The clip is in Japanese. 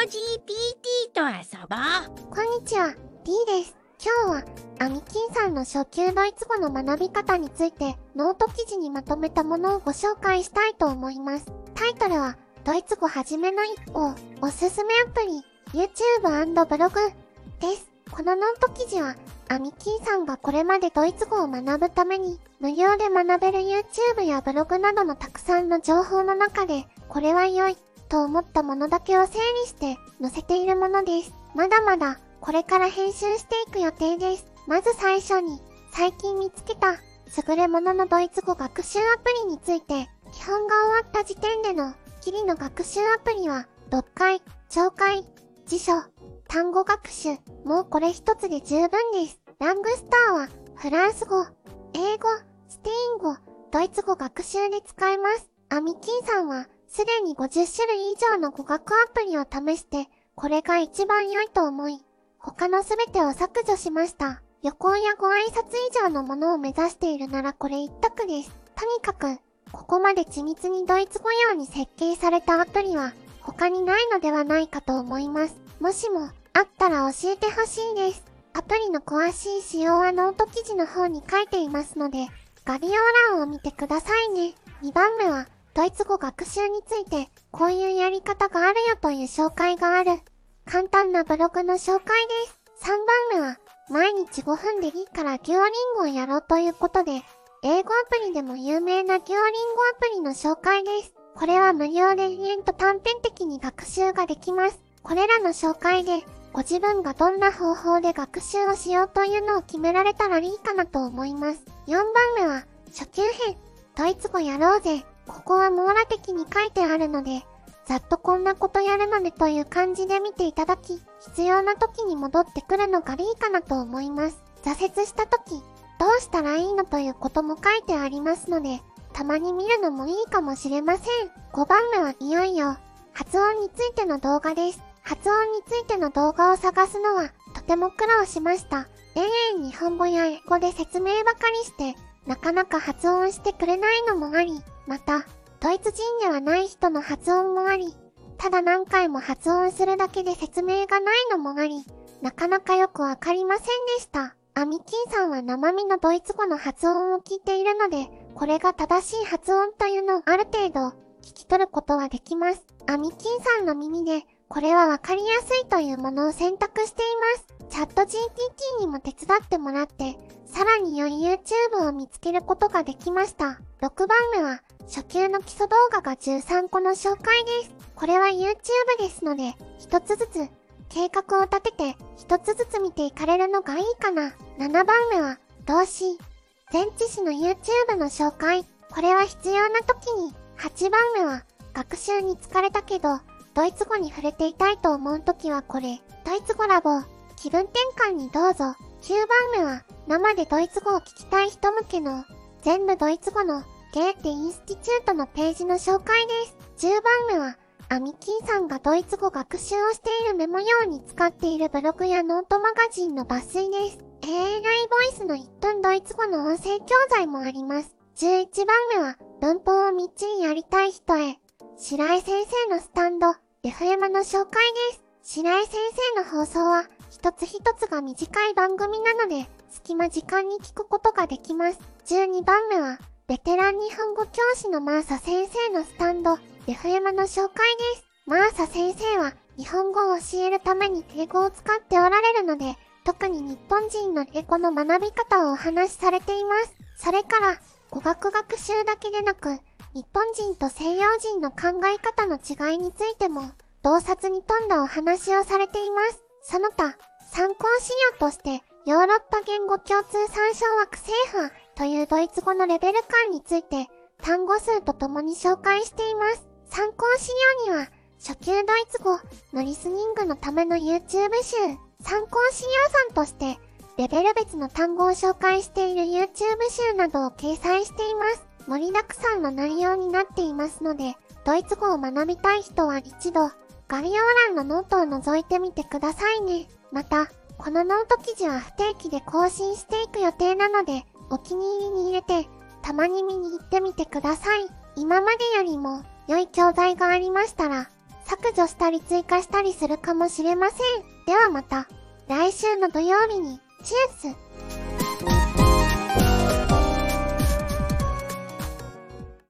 GPT と遊ぼうこんにちは、D です。今日は、アミキンさんの初級ドイツ語の学び方について、ノート記事にまとめたものをご紹介したいと思います。タイトルは、ドイツ語はじめの一歩、おすすめアプリ、YouTube& ブログです。このノート記事は、アミキンさんがこれまでドイツ語を学ぶために、無料で学べる YouTube やブログなどのたくさんの情報の中で、これは良い、と思ったものだけを整理して載せているものです。まだまだこれから編集していく予定です。まず最初に最近見つけた優れもののドイツ語学習アプリについて基本が終わった時点でのキリの学習アプリは読解、聴解、辞書、単語学習、もうこれ一つで十分です。ラングスターはフランス語、英語、スペイン語、ドイツ語学習で使えます。アミキンさんはすでに50種類以上の語学アプリを試して、これが一番良いと思い、他のすべてを削除しました。旅行やご挨拶以上のものを目指しているならこれ一択です。とにかく、ここまで緻密にドイツ語用に設計されたアプリは、他にないのではないかと思います。もしも、あったら教えてほしいです。アプリの詳しい仕様はノート記事の方に書いていますので、概要欄を見てくださいね。2番目は、ドイツ語学習について、こういうやり方があるよという紹介がある。簡単なブログの紹介です。3番目は、毎日5分でいいからデュオリンゴをやろうということで、英語アプリでも有名なデュオリンゴアプリの紹介です。これは無料で延々と短編的に学習ができます。これらの紹介で、ご自分がどんな方法で学習をしようというのを決められたらいいかなと思います。4番目は、初級編、ドイツ語やろうぜ。ここは網羅的に書いてあるので、ざっとこんなことやるのねという感じで見ていただき、必要な時に戻ってくるのがいいかなと思います。挫折した時、どうしたらいいのということも書いてありますので、たまに見るのもいいかもしれません。5番目はいよいよ、発音についての動画です。発音についての動画を探すのは、とても苦労しました。永遠日本語や英語で説明ばかりして、なかなか発音してくれないのもあり、また、ドイツ人ではない人の発音もあり、ただ何回も発音するだけで説明がないのもあり、なかなかよくわかりませんでした。アミキンさんは生身のドイツ語の発音を聞いているので、これが正しい発音というのをある程度聞き取ることはできます。アミキンさんの耳で、これはわかりやすいというものを選択しています。チャット GPT にも手伝ってもらって、さらに良い YouTube を見つけることができました。6番目は、初級の基礎動画が13個の紹介です。これは YouTube ですので、一つずつ、計画を立てて、一つずつ見ていかれるのがいいかな。7番目は、動詞。前置詞の YouTube の紹介。これは必要な時に。8番目は、学習に疲れたけど、ドイツ語に触れていたいと思う時はこれ。ドイツ語ラボ。気分転換にどうぞ。9番目は、生でドイツ語を聞きたい人向けの、全部ドイツ語の、ゲーテインスティチュートのページの紹介です。10番目は、アミキンさんがドイツ語学習をしているメモ用に使っているブログやノートマガジンの抜粋です。AI ボイスの1分ドイツ語の音声教材もあります。11番目は、文法をみっちりやりたい人へ、白井先生のスタンド、FM の紹介です。白井先生の放送は、一つ一つが短い番組なので、隙間時間に聞くことができます。12番目は、ベテラン日本語教師のマーサ先生のスタンド、FM の紹介です。マーサ先生は、日本語を教えるために英語を使っておられるので、特に日本人の英語の学び方をお話しされています。それから、語学学習だけでなく、日本人と西洋人の考え方の違いについても、洞察に富んだお話をされています。その他、参考資料として、ヨーロッパ言語共通参照枠制覇というドイツ語のレベル感について、単語数とともに紹介しています。参考資料には、初級ドイツ語のリスニングのための YouTube 集、参考資料さんとして、レベル別の単語を紹介している YouTube 集などを掲載しています。盛りだくさんの内容になっていますので、ドイツ語を学びたい人は一度、概要欄のノートを覗いてみてくださいね。また、このノート記事は不定期で更新していく予定なので、お気に入りに入れて、たまに見に行ってみてください。今までよりも良い教材がありましたら、削除したり追加したりするかもしれません。ではまた、来週の土曜日に、チュース